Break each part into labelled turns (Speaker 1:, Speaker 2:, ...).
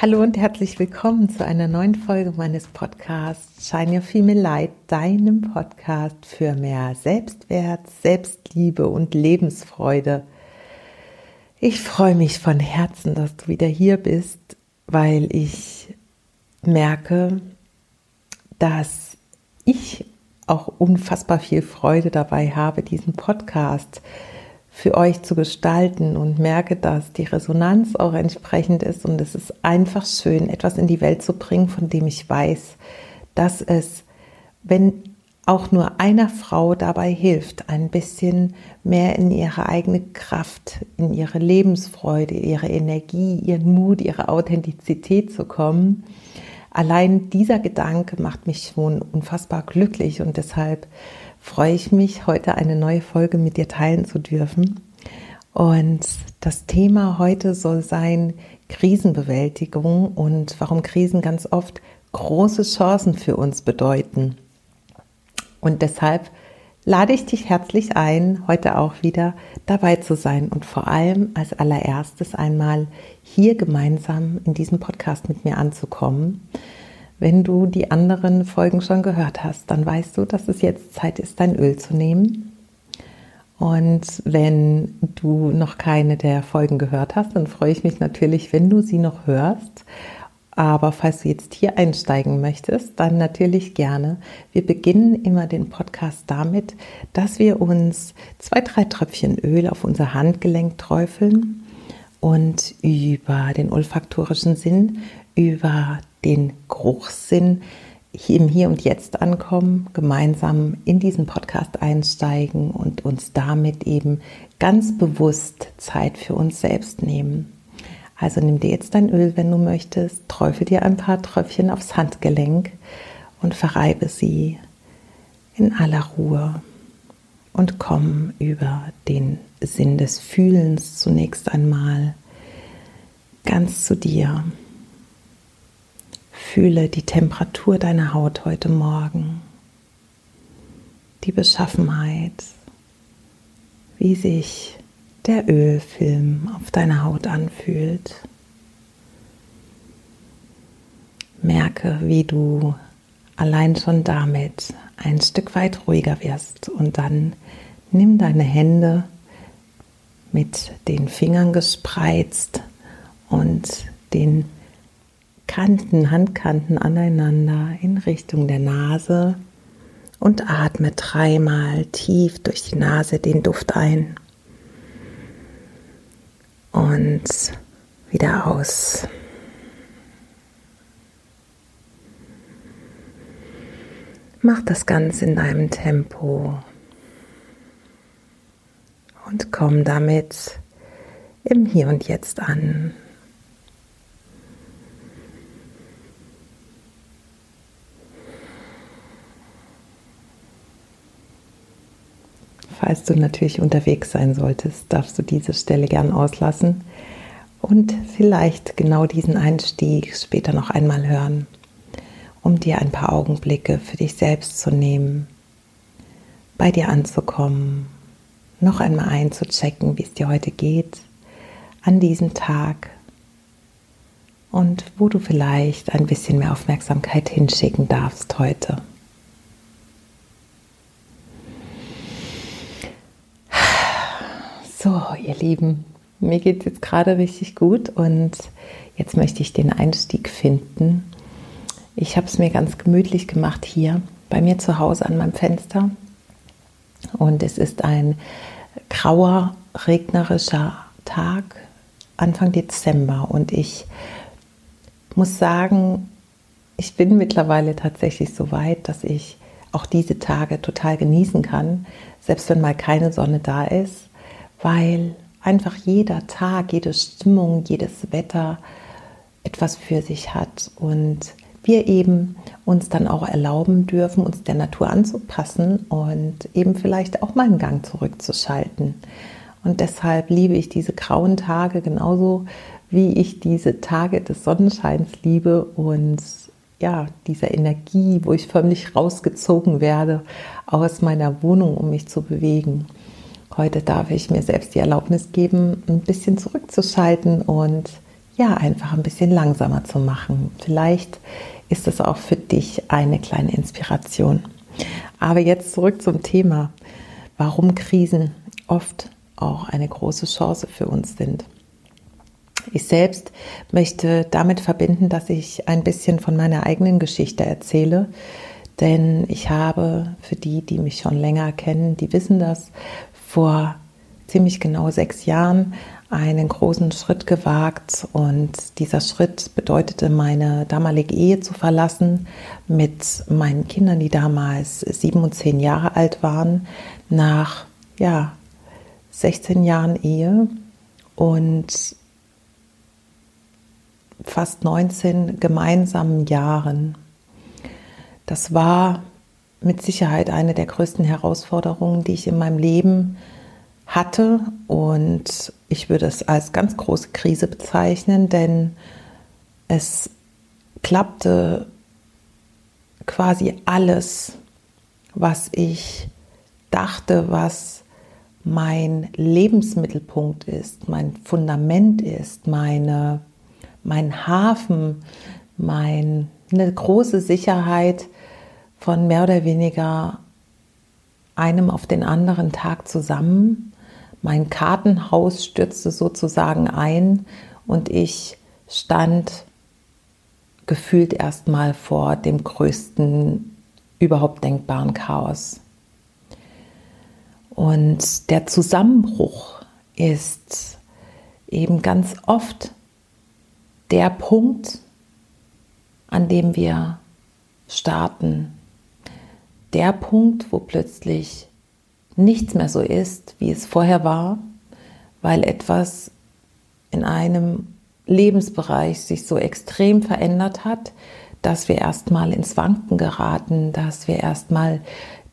Speaker 1: Hallo und herzlich willkommen zu einer neuen Folge meines Podcasts Shine Your Female Light, deinem Podcast für mehr Selbstwert, Selbstliebe und Lebensfreude. Ich freue mich von Herzen, dass du wieder hier bist, weil ich merke, dass ich auch unfassbar viel Freude dabei habe, diesen Podcast zu für euch zu gestalten und merke, dass die Resonanz auch entsprechend ist und es ist einfach schön, etwas in die Welt zu bringen, von dem ich weiß, dass es, wenn auch nur einer Frau dabei hilft, ein bisschen mehr in ihre eigene Kraft, in ihre Lebensfreude, ihre Energie, ihren Mut, ihre Authentizität zu kommen. Allein dieser Gedanke macht mich schon unfassbar glücklich und deshalb freue ich mich, heute eine neue Folge mit dir teilen zu dürfen. Und das Thema heute soll sein Krisenbewältigung und warum Krisen ganz oft große Chancen für uns bedeuten. Und deshalb lade ich dich herzlich ein, heute auch wieder dabei zu sein und vor allem als allererstes einmal hier gemeinsam in diesem Podcast mit mir anzukommen wenn du die anderen Folgen schon gehört hast, dann weißt du, dass es jetzt Zeit ist, dein Öl zu nehmen. Und wenn du noch keine der Folgen gehört hast, dann freue ich mich natürlich, wenn du sie noch hörst. Aber falls du jetzt hier einsteigen möchtest, dann natürlich gerne. Wir beginnen immer den Podcast damit, dass wir uns zwei, drei Tröpfchen Öl auf unser Handgelenk träufeln und über den olfaktorischen Sinn, über den Geruchssinn im Hier und Jetzt ankommen, gemeinsam in diesen Podcast einsteigen und uns damit eben ganz bewusst Zeit für uns selbst nehmen. Also nimm dir jetzt dein Öl, wenn du möchtest, träufel dir ein paar Tröpfchen aufs Handgelenk und verreibe sie in aller Ruhe und komm über den Sinn des Fühlens zunächst einmal ganz zu dir. Fühle die Temperatur deiner Haut heute Morgen, die Beschaffenheit, wie sich der Ölfilm auf deiner Haut anfühlt. Merke, wie du allein schon damit ein Stück weit ruhiger wirst und dann nimm deine Hände mit den Fingern gespreizt und den Kanten, Handkanten aneinander in Richtung der Nase und atme dreimal tief durch die Nase den Duft ein und wieder aus. Mach das Ganze in deinem Tempo und komm damit im Hier und Jetzt an. Falls du natürlich unterwegs sein solltest, darfst du diese Stelle gern auslassen und vielleicht genau diesen Einstieg später noch einmal hören, um dir ein paar Augenblicke für dich selbst zu nehmen, bei dir anzukommen, noch einmal einzuchecken, wie es dir heute geht, an diesem Tag und wo du vielleicht ein bisschen mehr Aufmerksamkeit hinschicken darfst heute. So, ihr Lieben, mir geht es jetzt gerade richtig gut und jetzt möchte ich den Einstieg finden. Ich habe es mir ganz gemütlich gemacht hier bei mir zu Hause an meinem Fenster und es ist ein grauer, regnerischer Tag, Anfang Dezember und ich muss sagen, ich bin mittlerweile tatsächlich so weit, dass ich auch diese Tage total genießen kann, selbst wenn mal keine Sonne da ist weil einfach jeder Tag, jede Stimmung, jedes Wetter etwas für sich hat und wir eben uns dann auch erlauben dürfen, uns der Natur anzupassen und eben vielleicht auch mal einen Gang zurückzuschalten. Und deshalb liebe ich diese grauen Tage genauso, wie ich diese Tage des Sonnenscheins liebe und ja, dieser Energie, wo ich förmlich rausgezogen werde aus meiner Wohnung, um mich zu bewegen. Heute darf ich mir selbst die Erlaubnis geben, ein bisschen zurückzuschalten und ja einfach ein bisschen langsamer zu machen. Vielleicht ist es auch für dich eine kleine Inspiration. Aber jetzt zurück zum Thema, warum Krisen oft auch eine große Chance für uns sind. Ich selbst möchte damit verbinden, dass ich ein bisschen von meiner eigenen Geschichte erzähle, denn ich habe, für die, die mich schon länger kennen, die wissen das, vor ziemlich genau sechs Jahren einen großen Schritt gewagt und dieser Schritt bedeutete, meine damalige Ehe zu verlassen mit meinen Kindern, die damals sieben und zehn Jahre alt waren, nach ja, 16 Jahren Ehe und fast 19 gemeinsamen Jahren. Das war mit Sicherheit eine der größten Herausforderungen, die ich in meinem Leben hatte. Und ich würde es als ganz große Krise bezeichnen, denn es klappte quasi alles, was ich dachte, was mein Lebensmittelpunkt ist, mein Fundament ist, meine, mein Hafen, meine große Sicherheit von mehr oder weniger einem auf den anderen Tag zusammen. Mein Kartenhaus stürzte sozusagen ein und ich stand gefühlt erstmal vor dem größten überhaupt denkbaren Chaos. Und der Zusammenbruch ist eben ganz oft der Punkt, an dem wir starten. Der Punkt, wo plötzlich nichts mehr so ist, wie es vorher war, weil etwas in einem Lebensbereich sich so extrem verändert hat, dass wir erstmal ins Wanken geraten, dass wir erstmal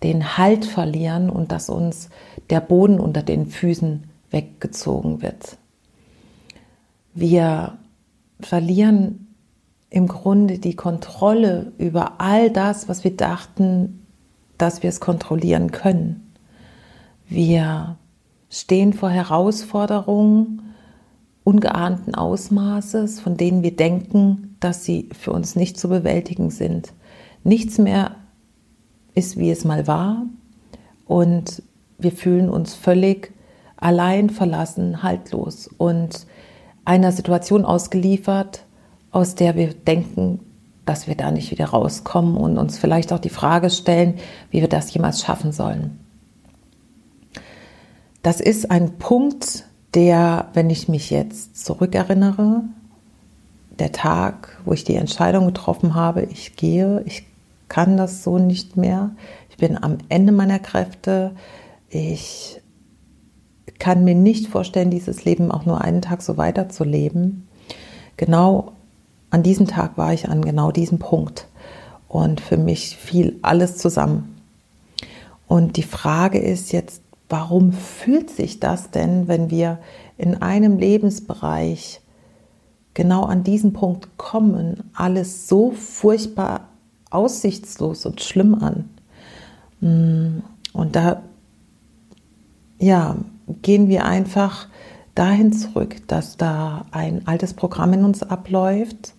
Speaker 1: den Halt verlieren und dass uns der Boden unter den Füßen weggezogen wird. Wir verlieren im Grunde die Kontrolle über all das, was wir dachten, dass wir es kontrollieren können. Wir stehen vor Herausforderungen ungeahnten Ausmaßes, von denen wir denken, dass sie für uns nicht zu bewältigen sind. Nichts mehr ist, wie es mal war. Und wir fühlen uns völlig allein, verlassen, haltlos und einer Situation ausgeliefert, aus der wir denken, dass wir da nicht wieder rauskommen und uns vielleicht auch die Frage stellen, wie wir das jemals schaffen sollen. Das ist ein Punkt, der, wenn ich mich jetzt zurückerinnere, der Tag, wo ich die Entscheidung getroffen habe, ich gehe, ich kann das so nicht mehr. Ich bin am Ende meiner Kräfte. Ich kann mir nicht vorstellen, dieses Leben auch nur einen Tag so weiterzuleben. Genau an diesem Tag war ich an genau diesem Punkt. Und für mich fiel alles zusammen. Und die Frage ist jetzt, warum fühlt sich das denn, wenn wir in einem Lebensbereich genau an diesen Punkt kommen, alles so furchtbar aussichtslos und schlimm an. Mm, und da, ja, gehen wir einfach dahin zurück, dass da ein altes Programm in uns abläuft,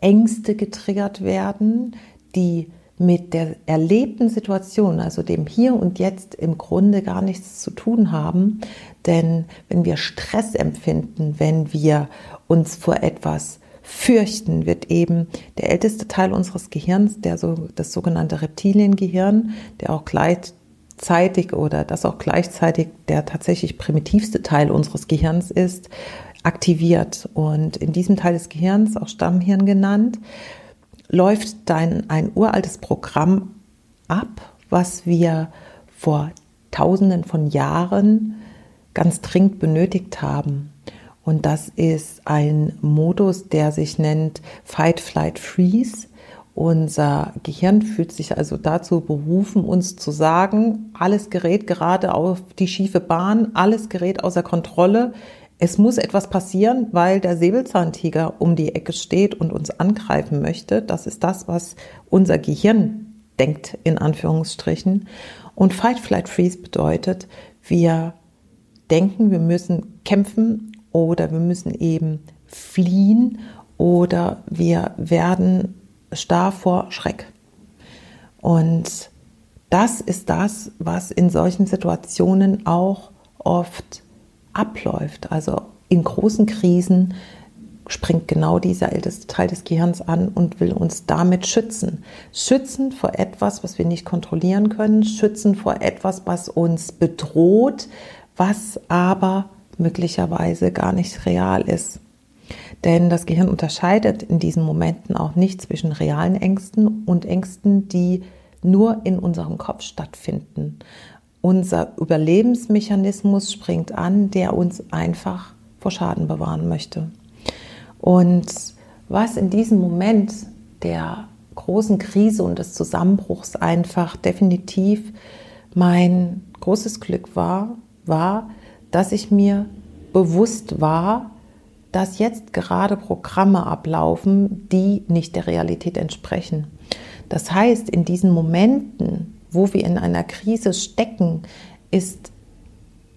Speaker 1: Ängste getriggert werden, die mit der erlebten Situation, also dem Hier und Jetzt im Grunde gar nichts zu tun haben. Denn wenn wir Stress empfinden, wenn wir uns vor etwas fürchten, wird eben der älteste Teil unseres Gehirns, der so, das sogenannte Reptiliengehirn, der auch gleichzeitig oder das auch gleichzeitig der tatsächlich primitivste Teil unseres Gehirns ist, aktiviert. Und in diesem Teil des Gehirns, auch Stammhirn genannt, läuft dein, ein uraltes Programm ab, was wir vor Tausenden von Jahren ganz dringend benötigt haben. Und das ist ein Modus, der sich nennt Fight, Flight, Freeze. Unser Gehirn fühlt sich also dazu berufen, uns zu sagen, alles gerät gerade auf die schiefe Bahn, alles gerät außer Kontrolle. Es muss etwas passieren, weil der Säbelzahntiger um die Ecke steht und uns angreifen möchte. Das ist das, was unser Gehirn denkt, in Anführungsstrichen. Und Fight, Flight, Freeze bedeutet, wir denken, wir müssen kämpfen oder wir müssen eben fliehen oder wir werden starr vor Schreck. Und das ist das, was in solchen Situationen auch oft abläuft. Also in großen Krisen springt genau dieser älteste Teil des Gehirns an und will uns damit schützen. Schützen vor etwas, was wir nicht kontrollieren können, schützen vor etwas, was uns bedroht, was aber möglicherweise gar nicht real ist. Denn das Gehirn unterscheidet in diesen Momenten auch nicht zwischen realen Ängsten und Ängsten, die nur in unserem Kopf stattfinden. Unser Überlebensmechanismus springt an, der uns einfach vor Schaden bewahren möchte. Und was in diesem Moment der großen Krise und des Zusammenbruchs einfach definitiv mein großes Glück war, war, dass ich mir bewusst war, dass jetzt gerade Programme ablaufen, die nicht der Realität entsprechen. Das heißt, in diesen Momenten, wo wir in einer Krise stecken, ist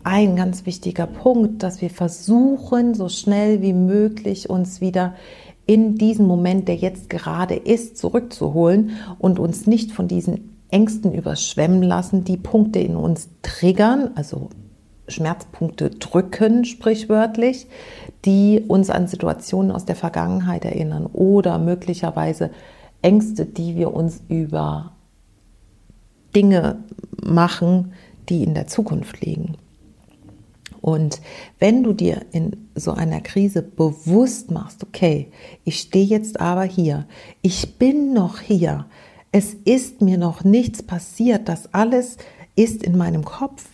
Speaker 1: ein ganz wichtiger Punkt, dass wir versuchen, so schnell wie möglich uns wieder in diesen Moment, der jetzt gerade ist, zurückzuholen und uns nicht von diesen Ängsten überschwemmen lassen, die Punkte in uns triggern, also Schmerzpunkte drücken, sprichwörtlich, die uns an Situationen aus der Vergangenheit erinnern oder möglicherweise Ängste, die wir uns über Dinge machen, die in der Zukunft liegen. Und wenn du dir in so einer Krise bewusst machst, okay, ich stehe jetzt aber hier, ich bin noch hier, es ist mir noch nichts passiert, das alles ist in meinem Kopf,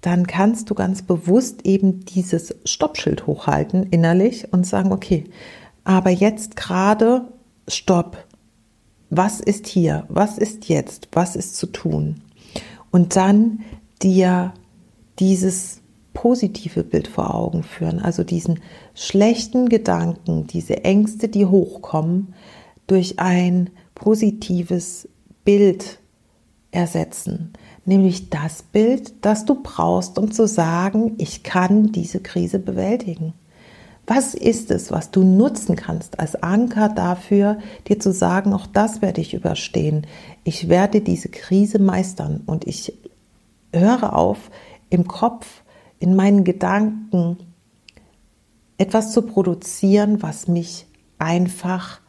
Speaker 1: dann kannst du ganz bewusst eben dieses Stoppschild hochhalten innerlich und sagen, okay, aber jetzt gerade Stopp. Was ist hier? Was ist jetzt? Was ist zu tun? Und dann dir dieses positive Bild vor Augen führen, also diesen schlechten Gedanken, diese Ängste, die hochkommen, durch ein positives Bild ersetzen, nämlich das Bild, das du brauchst, um zu sagen, ich kann diese Krise bewältigen. Was ist es, was du nutzen kannst als Anker dafür, dir zu sagen, auch das werde ich überstehen. Ich werde diese Krise meistern und ich höre auf, im Kopf, in meinen Gedanken etwas zu produzieren, was mich einfach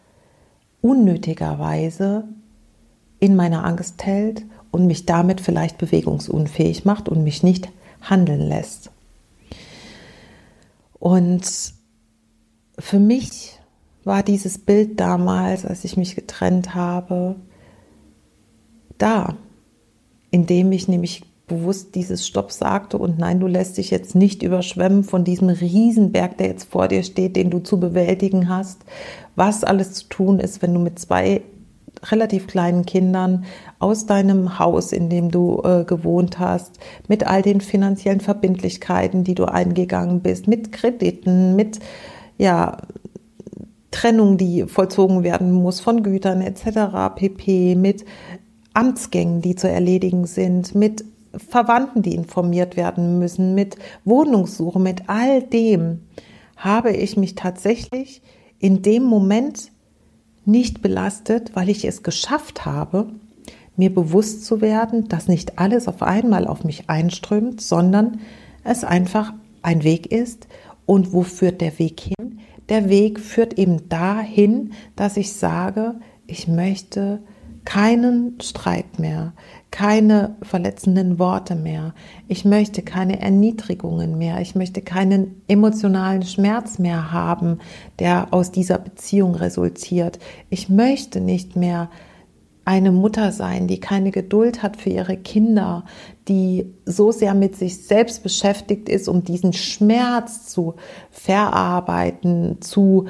Speaker 1: unnötigerweise in meiner Angst hält und mich damit vielleicht bewegungsunfähig macht und mich nicht handeln lässt. Und für mich war dieses Bild damals, als ich mich getrennt habe, da, indem ich nämlich bewusst dieses Stopp sagte und nein, du lässt dich jetzt nicht überschwemmen von diesem Riesenberg, der jetzt vor dir steht, den du zu bewältigen hast, was alles zu tun ist, wenn du mit zwei relativ kleinen Kindern aus deinem Haus, in dem du äh, gewohnt hast, mit all den finanziellen Verbindlichkeiten, die du eingegangen bist, mit Krediten, mit ja, Trennung, die vollzogen werden muss von Gütern etc., pp, mit Amtsgängen, die zu erledigen sind, mit Verwandten, die informiert werden müssen, mit Wohnungssuche, mit all dem habe ich mich tatsächlich in dem Moment nicht belastet, weil ich es geschafft habe, mir bewusst zu werden, dass nicht alles auf einmal auf mich einströmt, sondern es einfach ein Weg ist. Und wo führt der Weg hin? Der Weg führt eben dahin, dass ich sage, ich möchte keinen Streit mehr, keine verletzenden Worte mehr. Ich möchte keine Erniedrigungen mehr. Ich möchte keinen emotionalen Schmerz mehr haben, der aus dieser Beziehung resultiert. Ich möchte nicht mehr eine Mutter sein, die keine Geduld hat für ihre Kinder, die so sehr mit sich selbst beschäftigt ist, um diesen Schmerz zu verarbeiten, zu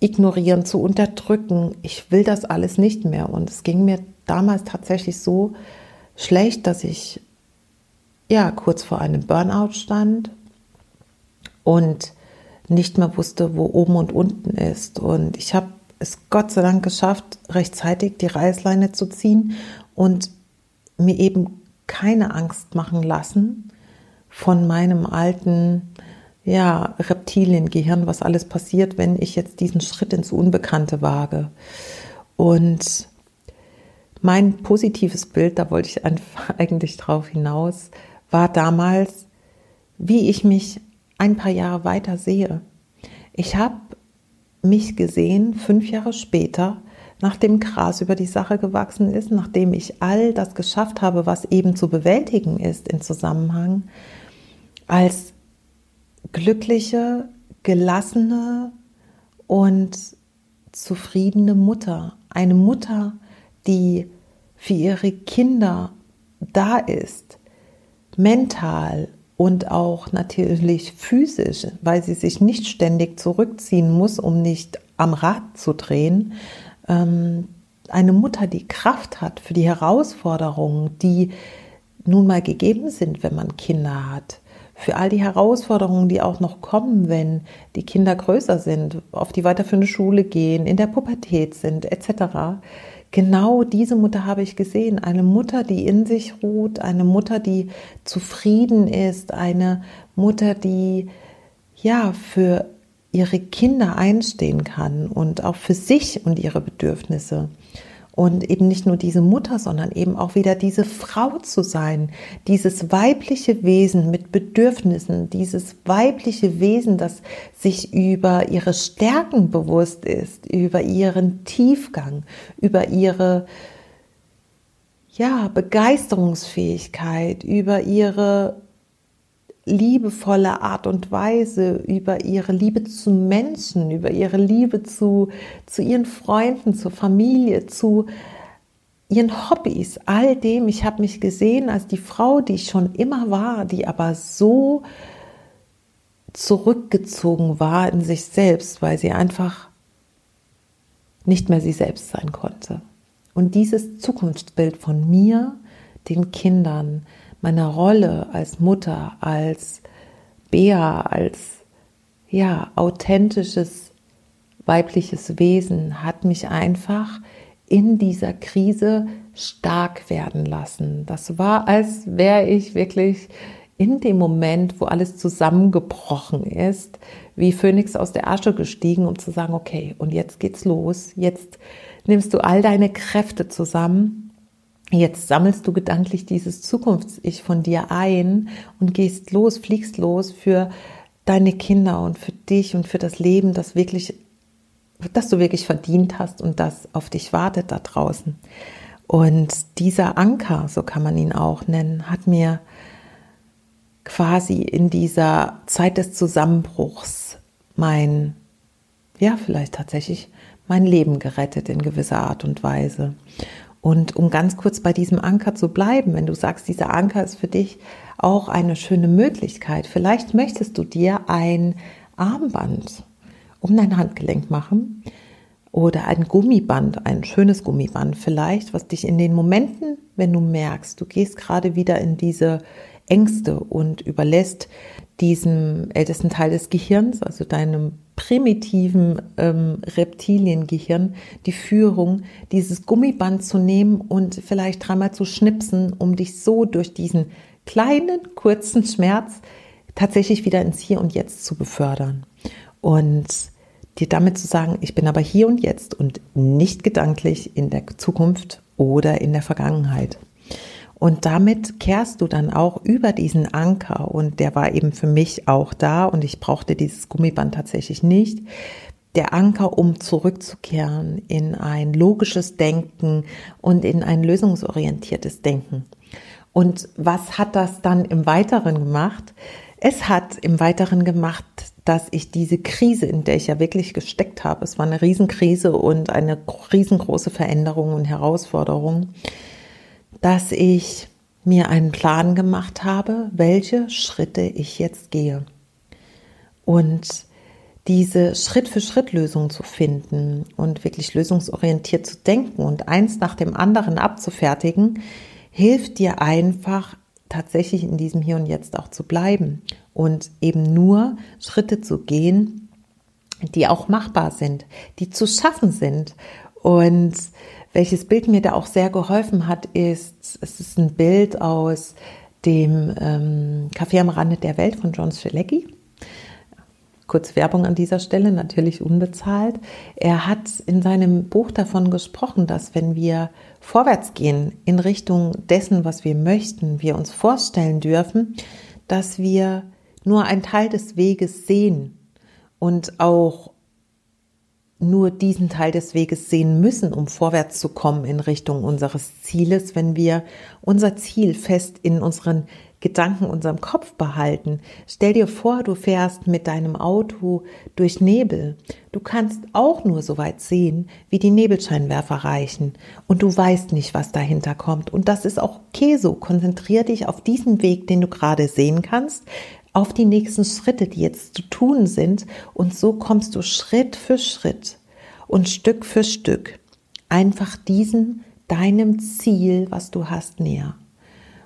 Speaker 1: ignorieren, zu unterdrücken. Ich will das alles nicht mehr. Und es ging mir damals tatsächlich so schlecht, dass ich ja kurz vor einem Burnout stand und nicht mehr wusste, wo oben und unten ist. Und ich habe es Gott sei Dank geschafft, rechtzeitig die Reißleine zu ziehen und mir eben keine Angst machen lassen von meinem alten ja, Reptiliengehirn, was alles passiert, wenn ich jetzt diesen Schritt ins Unbekannte wage. Und mein positives Bild, da wollte ich eigentlich drauf hinaus, war damals, wie ich mich ein paar Jahre weiter sehe. Ich habe mich gesehen, fünf Jahre später, nachdem Gras über die Sache gewachsen ist, nachdem ich all das geschafft habe, was eben zu bewältigen ist im Zusammenhang, als glückliche, gelassene und zufriedene Mutter. Eine Mutter, die für ihre Kinder da ist, mental und auch natürlich physisch, weil sie sich nicht ständig zurückziehen muss, um nicht am Rad zu drehen. Ähm, eine Mutter, die Kraft hat für die Herausforderungen, die nun mal gegeben sind, wenn man Kinder hat für all die Herausforderungen, die auch noch kommen, wenn die Kinder größer sind, auf die weiterführende Schule gehen, in der Pubertät sind, etc. Genau diese Mutter habe ich gesehen. Eine Mutter, die in sich ruht, eine Mutter, die zufrieden ist, eine Mutter, die ja für ihre Kinder einstehen kann und auch für sich und ihre Bedürfnisse. Und eben nicht nur diese Mutter, sondern eben auch wieder diese Frau zu sein, dieses weibliche Wesen mit Bedürfnissen, dieses weibliche Wesen, das sich über ihre Stärken bewusst ist, über ihren Tiefgang, über ihre ja, Begeisterungsfähigkeit, über ihre liebevolle Art und Weise, über ihre Liebe zu Menschen, über ihre Liebe zu, zu ihren Freunden, zur Familie, zu ihren Hobbys, all dem. Ich habe mich gesehen als die Frau, die ich schon immer war, die aber so zurückgezogen war in sich selbst, weil sie einfach nicht mehr sie selbst sein konnte. Und dieses Zukunftsbild von mir, den Kindern, meiner Rolle als Mutter, als Bea, als ja, authentisches weibliches Wesen hat mich einfach in dieser Krise stark werden lassen. Das war, als wäre ich wirklich in dem Moment, wo alles zusammengebrochen ist, wie Phönix aus der Asche gestiegen, um zu sagen, okay, und jetzt geht's los. Jetzt nimmst du all deine Kräfte zusammen Jetzt sammelst du gedanklich dieses Zukunfts-Ich von dir ein und gehst los, fliegst los für deine Kinder und für dich und für das Leben, das wirklich, das du wirklich verdient hast und das auf dich wartet da draußen. Und dieser Anker, so kann man ihn auch nennen, hat mir quasi in dieser Zeit des Zusammenbruchs mein, ja, vielleicht tatsächlich mein Leben gerettet in gewisser Art und Weise. Und um ganz kurz bei diesem Anker zu bleiben, wenn du sagst, dieser Anker ist für dich auch eine schöne Möglichkeit, vielleicht möchtest du dir ein Armband um dein Handgelenk machen oder ein Gummiband, ein schönes Gummiband vielleicht, was dich in den Momenten, wenn du merkst, du gehst gerade wieder in diese Ängste und überlässt diesem ältesten Teil des Gehirns, also deinem primitiven ähm, Reptiliengehirn, die Führung, dieses Gummiband zu nehmen und vielleicht dreimal zu schnipsen, um dich so durch diesen kleinen, kurzen Schmerz tatsächlich wieder ins Hier und Jetzt zu befördern. Und dir damit zu sagen, ich bin aber hier und jetzt und nicht gedanklich in der Zukunft oder in der Vergangenheit. Und damit kehrst du dann auch über diesen Anker und der war eben für mich auch da und ich brauchte dieses Gummiband tatsächlich nicht. Der Anker, um zurückzukehren in ein logisches Denken und in ein lösungsorientiertes Denken. Und was hat das dann im Weiteren gemacht? Es hat im Weiteren gemacht, dass ich diese Krise, in der ich ja wirklich gesteckt habe, es war eine Riesenkrise und eine riesengroße Veränderung und Herausforderung, dass ich mir einen Plan gemacht habe, welche Schritte ich jetzt gehe. Und diese Schritt-für-Schritt-Lösung zu finden und wirklich lösungsorientiert zu denken und eins nach dem anderen abzufertigen, hilft dir einfach tatsächlich in diesem Hier und Jetzt auch zu bleiben und eben nur Schritte zu gehen, die auch machbar sind, die zu schaffen sind. Und welches Bild mir da auch sehr geholfen hat, ist, es ist ein Bild aus dem ähm, Café am Rande der Welt von John Strelecki. Kurz Werbung an dieser Stelle, natürlich unbezahlt. Er hat in seinem Buch davon gesprochen, dass wenn wir vorwärts gehen in Richtung dessen, was wir möchten, wir uns vorstellen dürfen, dass wir nur einen Teil des Weges sehen und auch nur diesen Teil des Weges sehen müssen, um vorwärts zu kommen in Richtung unseres Zieles, wenn wir unser Ziel fest in unseren Gedanken, unserem Kopf behalten. Stell dir vor, du fährst mit deinem Auto durch Nebel. Du kannst auch nur so weit sehen, wie die Nebelscheinwerfer reichen. Und du weißt nicht, was dahinter kommt. Und das ist auch okay so. Konzentrier dich auf diesen Weg, den du gerade sehen kannst auf die nächsten Schritte, die jetzt zu tun sind. Und so kommst du Schritt für Schritt und Stück für Stück einfach diesem deinem Ziel, was du hast, näher.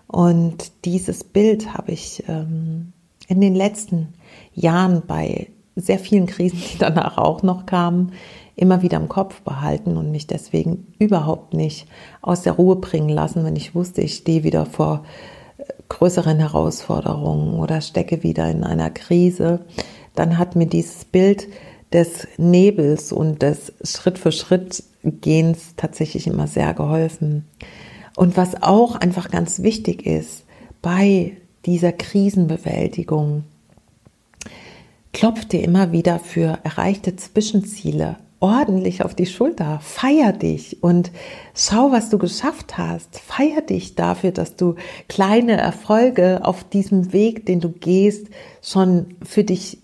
Speaker 1: Und dieses Bild habe ich ähm, in den letzten Jahren bei sehr vielen Krisen, die danach auch noch kamen, immer wieder im Kopf behalten und mich deswegen überhaupt nicht aus der Ruhe bringen lassen, wenn ich wusste, ich stehe wieder vor größeren Herausforderungen oder stecke wieder in einer Krise, dann hat mir dieses Bild des Nebels und des Schritt für Schritt Gehens tatsächlich immer sehr geholfen. Und was auch einfach ganz wichtig ist bei dieser Krisenbewältigung, klopft dir immer wieder für erreichte Zwischenziele ordentlich auf die Schulter, feier dich und schau, was du geschafft hast. Feier dich dafür, dass du kleine Erfolge auf diesem Weg, den du gehst, schon für dich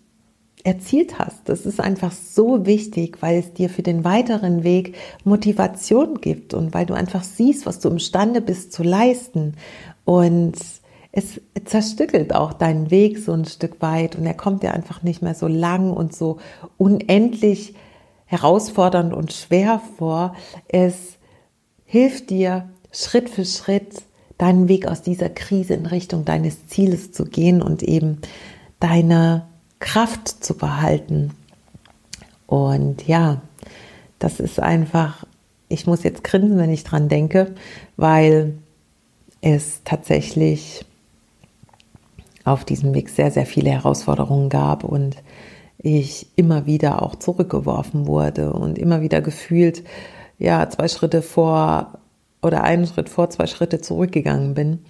Speaker 1: erzielt hast. Das ist einfach so wichtig, weil es dir für den weiteren Weg Motivation gibt und weil du einfach siehst, was du imstande bist zu leisten. Und es zerstückelt auch deinen Weg so ein Stück weit und er kommt dir einfach nicht mehr so lang und so unendlich herausfordernd und schwer vor. Es hilft dir Schritt für Schritt deinen Weg aus dieser Krise in Richtung deines Zieles zu gehen und eben deine Kraft zu behalten. Und ja, das ist einfach, ich muss jetzt grinsen, wenn ich dran denke, weil es tatsächlich auf diesem Weg sehr, sehr viele Herausforderungen gab und ich immer wieder auch zurückgeworfen wurde und immer wieder gefühlt, ja, zwei Schritte vor oder einen Schritt vor, zwei Schritte zurückgegangen bin.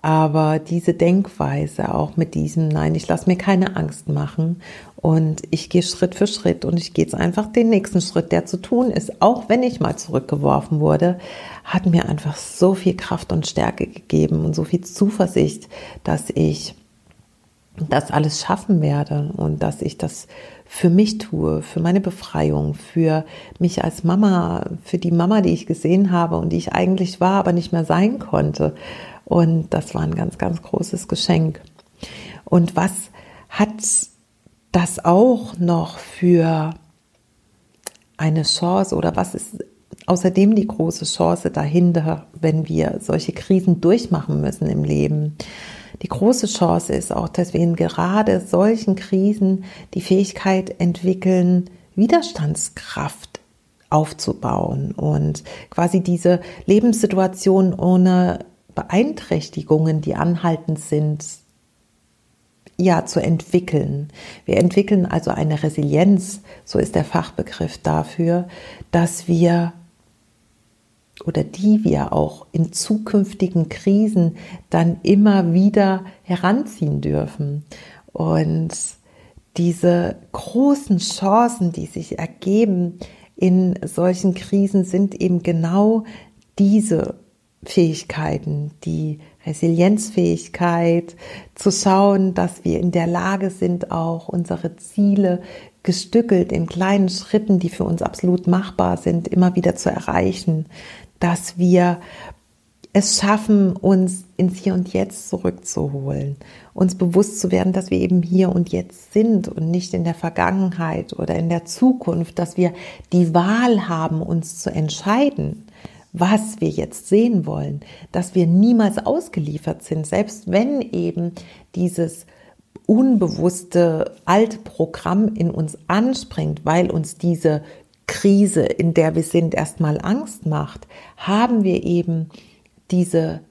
Speaker 1: Aber diese Denkweise auch mit diesem, nein, ich lasse mir keine Angst machen und ich gehe Schritt für Schritt und ich gehe jetzt einfach den nächsten Schritt, der zu tun ist, auch wenn ich mal zurückgeworfen wurde, hat mir einfach so viel Kraft und Stärke gegeben und so viel Zuversicht, dass ich das alles schaffen werde und dass ich das für mich tue, für meine Befreiung, für mich als Mama, für die Mama, die ich gesehen habe und die ich eigentlich war, aber nicht mehr sein konnte. Und das war ein ganz, ganz großes Geschenk. Und was hat das auch noch für eine Chance oder was ist außerdem die große Chance dahinter, wenn wir solche Krisen durchmachen müssen im Leben? Die große Chance ist auch, dass wir in gerade solchen Krisen die Fähigkeit entwickeln, Widerstandskraft aufzubauen und quasi diese Lebenssituation ohne Beeinträchtigungen, die anhaltend sind, ja, zu entwickeln. Wir entwickeln also eine Resilienz, so ist der Fachbegriff dafür, dass wir oder die wir auch in zukünftigen Krisen dann immer wieder heranziehen dürfen. Und diese großen Chancen, die sich ergeben in solchen Krisen, sind eben genau diese Fähigkeiten, die Resilienzfähigkeit, zu schauen, dass wir in der Lage sind, auch unsere Ziele gestückelt in kleinen Schritten, die für uns absolut machbar sind, immer wieder zu erreichen, dass wir es schaffen, uns ins Hier und Jetzt zurückzuholen, uns bewusst zu werden, dass wir eben hier und jetzt sind und nicht in der Vergangenheit oder in der Zukunft, dass wir die Wahl haben, uns zu entscheiden, was wir jetzt sehen wollen, dass wir niemals ausgeliefert sind, selbst wenn eben dieses unbewusste alte Programm in uns anspringt, weil uns diese Krise, in der wir sind, erstmal Angst macht, haben wir eben diese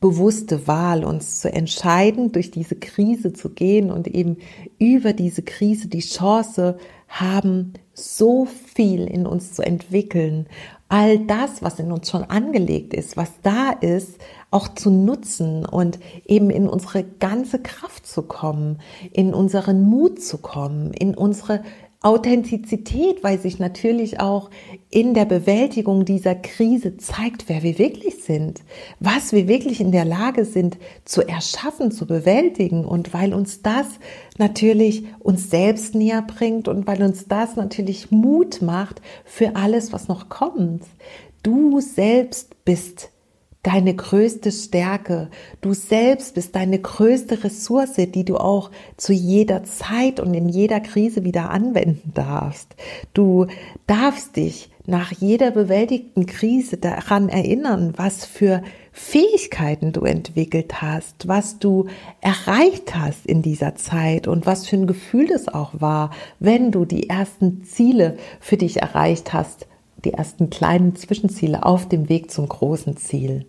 Speaker 1: bewusste Wahl, uns zu entscheiden, durch diese Krise zu gehen und eben über diese Krise die Chance haben, so viel in uns zu entwickeln. All das, was in uns schon angelegt ist, was da ist, auch zu nutzen und eben in unsere ganze Kraft zu kommen, in unseren Mut zu kommen, in unsere Authentizität, weil sich natürlich auch in der Bewältigung dieser Krise zeigt, wer wir wirklich sind, was wir wirklich in der Lage sind zu erschaffen, zu bewältigen und weil uns das natürlich uns selbst näher bringt und weil uns das natürlich Mut macht für alles, was noch kommt. Du selbst bist deine größte Stärke. Du selbst bist deine größte Ressource, die du auch zu jeder Zeit und in jeder Krise wieder anwenden darfst. Du darfst dich nach jeder bewältigten Krise daran erinnern, was für Fähigkeiten du entwickelt hast, was du erreicht hast in dieser Zeit und was für ein Gefühl es auch war, wenn du die ersten Ziele für dich erreicht hast, die ersten kleinen Zwischenziele auf dem Weg zum großen Ziel.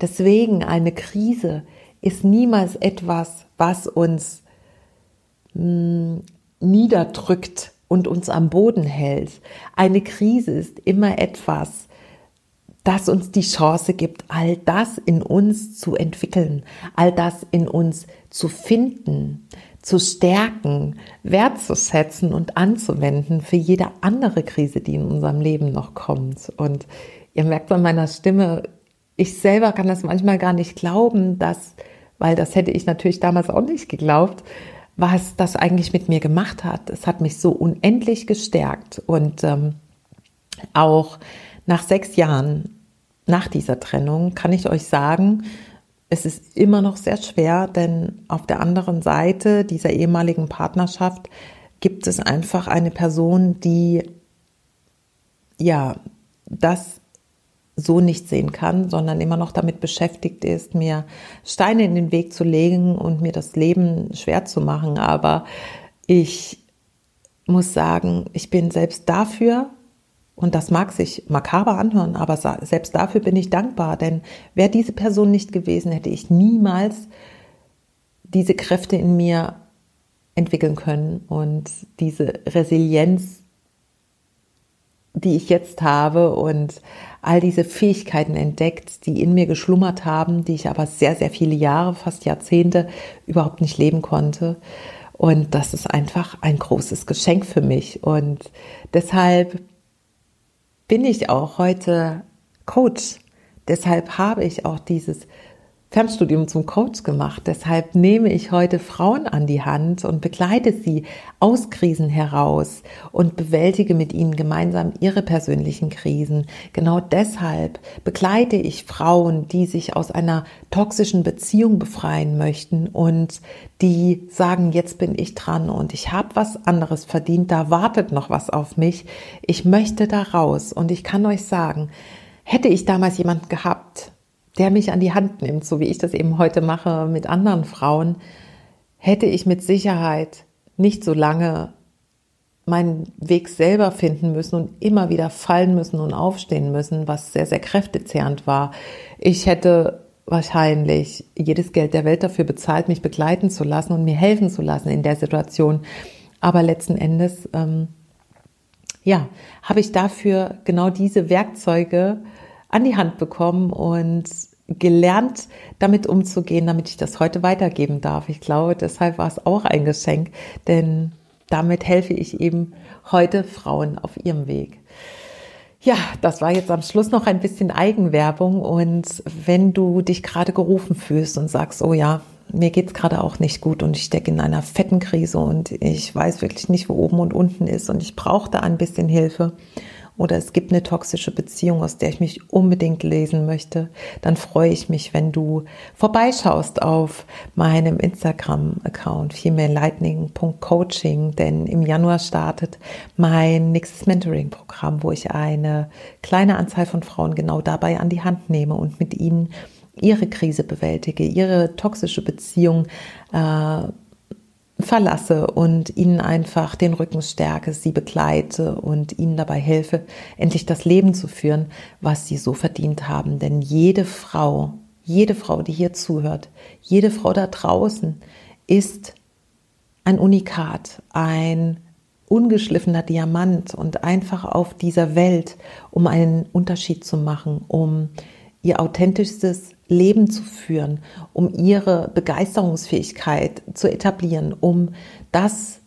Speaker 1: Deswegen eine Krise ist niemals etwas, was uns mh, hm, niederdrückt und uns am Boden hält. Eine Krise ist immer etwas, das uns die Chance gibt, all das in uns zu entwickeln, all das in uns zu finden, zu stärken, wertzusetzen und anzuwenden für jede andere Krise, die in unserem Leben noch kommt. Und ihr merkt an meiner Stimme, ich selber kann das manchmal gar nicht glauben, dass, weil das hätte ich natürlich damals auch nicht geglaubt, was das eigentlich mit mir gemacht hat. Es hat mich so unendlich gestärkt und ähm, auch nach sechs Jahren nach dieser Trennung kann ich euch sagen, es ist immer noch sehr schwer, denn auf der anderen Seite dieser ehemaligen Partnerschaft gibt es einfach eine Person, die ja das so nicht sehen kann, sondern immer noch damit beschäftigt ist, mir Steine in den Weg zu legen und mir das Leben schwer zu machen. Aber ich muss sagen, ich bin selbst dafür, und das mag sich makaber anhören, aber selbst dafür bin ich dankbar, denn wäre diese Person nicht gewesen, hätte ich niemals diese Kräfte in mir entwickeln können und diese Resilienz, die ich jetzt habe und all diese Fähigkeiten entdeckt, die in mir geschlummert haben, die ich aber sehr, sehr viele Jahre, fast Jahrzehnte überhaupt nicht leben konnte. Und das ist einfach ein großes Geschenk für mich. Und deshalb bin ich auch heute Coach. Deshalb habe ich auch dieses Fernstudium zum Coach gemacht. Deshalb nehme ich heute Frauen an die Hand und begleite sie aus Krisen heraus und bewältige mit ihnen gemeinsam ihre persönlichen Krisen. Genau deshalb begleite ich Frauen, die sich aus einer toxischen Beziehung befreien möchten und die sagen, jetzt bin ich dran und ich habe was anderes verdient, da wartet noch was auf mich. Ich möchte da raus und ich kann euch sagen, hätte ich damals jemanden gehabt, der mich an die Hand nimmt, so wie ich das eben heute mache mit anderen Frauen, hätte ich mit Sicherheit nicht so lange meinen Weg selber finden müssen und immer wieder fallen müssen und aufstehen müssen, was sehr, sehr kräftezehrend war. Ich hätte wahrscheinlich jedes Geld der Welt dafür bezahlt, mich begleiten zu lassen und mir helfen zu lassen in der Situation. Aber letzten Endes, ähm, ja, habe ich dafür genau diese Werkzeuge an die Hand bekommen und gelernt, damit umzugehen, damit ich das heute weitergeben darf. Ich glaube, deshalb war es auch ein Geschenk, denn damit helfe ich eben heute Frauen auf ihrem Weg. Ja, das war jetzt am Schluss noch ein bisschen Eigenwerbung und wenn du dich gerade gerufen fühlst und sagst, oh ja, mir geht's gerade auch nicht gut und ich stecke in einer fetten Krise und ich weiß wirklich nicht, wo oben und unten ist und ich brauche da ein bisschen Hilfe oder es gibt eine toxische Beziehung, aus der ich mich unbedingt lesen möchte, dann freue ich mich, wenn du vorbeischaust auf meinem Instagram-Account femalelightning.coaching, denn im Januar startet mein nächstes Mentoring-Programm, wo ich eine kleine Anzahl von Frauen genau dabei an die Hand nehme und mit ihnen ihre Krise bewältige, ihre toxische Beziehung äh, verlasse und ihnen einfach den Rücken stärke, sie begleite und ihnen dabei helfe, endlich das Leben zu führen, was sie so verdient haben. Denn jede Frau, jede Frau, die hier zuhört, jede Frau da draußen ist ein Unikat, ein ungeschliffener Diamant und einfach auf dieser Welt, um einen Unterschied zu machen, um ihr authentischstes Leben zu führen, um ihre Begeisterungsfähigkeit zu etablieren, um das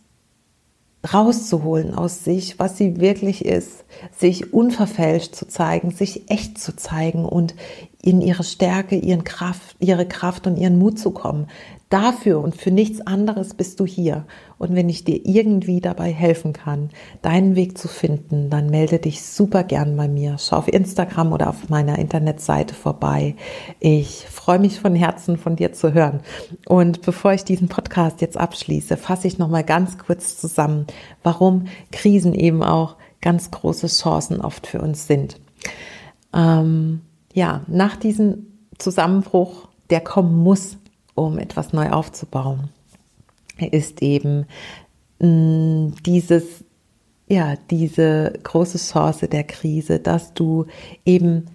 Speaker 1: rauszuholen aus sich, was sie wirklich ist, sich unverfälscht zu zeigen, sich echt zu zeigen und in ihre Stärke, ihren Kraft, ihre Kraft und ihren Mut zu kommen. Dafür und für nichts anderes bist du hier. Und wenn ich dir irgendwie dabei helfen kann, deinen Weg zu finden, dann melde dich super gern bei mir. Schau auf Instagram oder auf meiner Internetseite vorbei. Ich freue mich von Herzen von dir zu hören. Und bevor ich diesen Podcast jetzt abschließe, fasse ich noch mal ganz kurz zusammen, warum Krisen eben auch ganz große Chancen oft für uns sind. Ähm, ja, nach diesem Zusammenbruch, der kommen muss, um etwas neu aufzubauen, ist eben mh, mm, dieses, ja, diese große Chance der Krise, dass du eben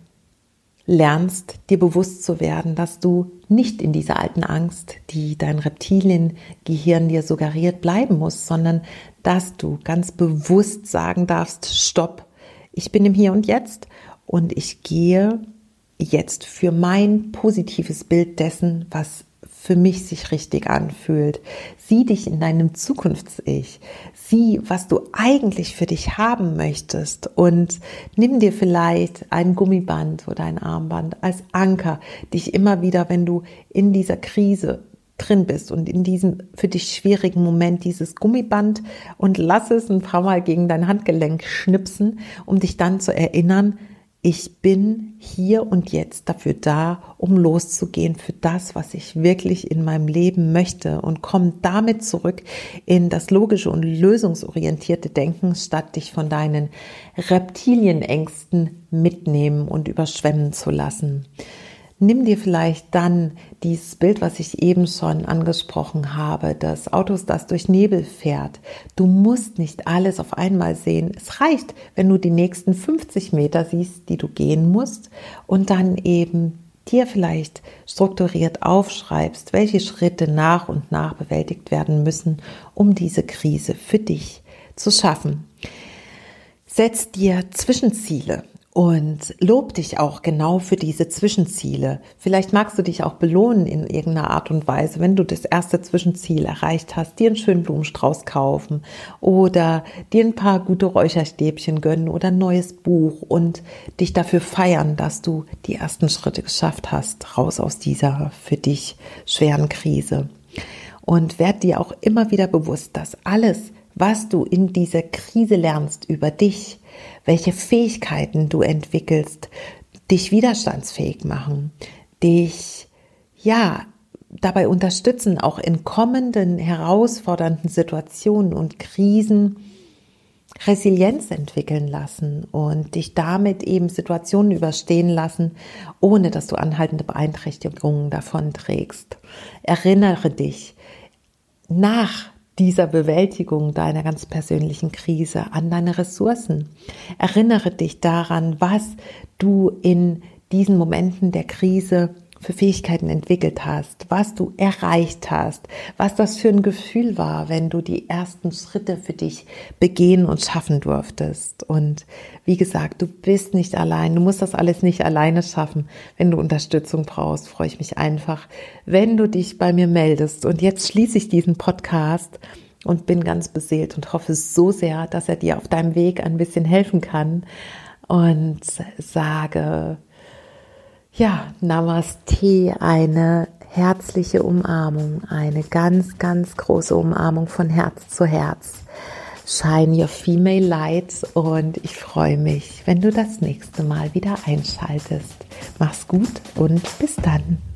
Speaker 1: lernst, dir bewusst zu werden, dass du nicht in dieser alten Angst, die dein Reptiliengehirn dir suggeriert, bleiben musst, sondern dass du ganz bewusst sagen darfst, stopp, ich bin im Hier und Jetzt und ich gehe jetzt für mein positives Bild dessen, was für mich sich richtig anfühlt. Sieh dich in deinem Zukunfts-Ich. Sieh, was du eigentlich für dich haben möchtest und nimm dir vielleicht ein Gummiband oder ein Armband als Anker, dich immer wieder, wenn du in dieser Krise drin bist und in diesem für dich schwierigen Moment dieses Gummiband und lass es ein paar Mal gegen dein Handgelenk schnipsen, um dich dann zu erinnern, ich bin hier und jetzt dafür da, um loszugehen für das, was ich wirklich in meinem Leben möchte und komme damit zurück in das logische und lösungsorientierte Denken, statt dich von deinen Reptilienängsten mitnehmen und überschwemmen zu lassen nimm dir vielleicht dann dieses Bild, was ich eben schon angesprochen habe, des Autos, das durch Nebel fährt. Du musst nicht alles auf einmal sehen. Es reicht, wenn du die nächsten 50 Meter siehst, die du gehen musst und dann eben dir vielleicht strukturiert aufschreibst, welche Schritte nach und nach bewältigt werden müssen, um diese Krise für dich zu schaffen. Setz dir Zwischenziele und lob dich auch genau für diese Zwischenziele. Vielleicht magst du dich auch belohnen in irgendeiner Art und Weise, wenn du das erste Zwischenziel erreicht hast, dir einen schönen Blumenstrauß kaufen oder dir ein paar gute Räucherstäbchen gönnen oder ein neues Buch und dich dafür feiern, dass du die ersten Schritte geschafft hast, raus aus dieser für dich schweren Krise. Und werd dir auch immer wieder bewusst, dass alles, was du in dieser Krise lernst über dich, welche Fähigkeiten du entwickelst, dich widerstandsfähig machen, dich ja dabei unterstützen, auch in kommenden herausfordernden Situationen und Krisen Resilienz entwickeln lassen und dich damit eben Situationen überstehen lassen, ohne dass du anhaltende Beeinträchtigungen davon trägst. Erinnere dich nach dieser Bewältigung deiner ganz persönlichen Krise an deine Ressourcen. Erinnere dich daran, was du in diesen Momenten der Krise für Fähigkeiten entwickelt hast, was du erreicht hast, was das für ein Gefühl war, wenn du die ersten Schritte für dich begehen und schaffen durftest. Und wie gesagt, du bist nicht allein, du musst das alles nicht alleine schaffen. Wenn du Unterstützung brauchst, freue ich mich einfach, wenn du dich bei mir meldest. Und jetzt schließe ich diesen Podcast und bin ganz beseelt und hoffe so sehr, dass er dir auf deinem Weg ein bisschen helfen kann und sage, ja, Namaste, eine herzliche Umarmung, eine ganz, ganz große Umarmung von Herz zu Herz. Shine your female light und ich freue mich, wenn du das nächste Mal wieder einschaltest. Mach's gut und bis dann.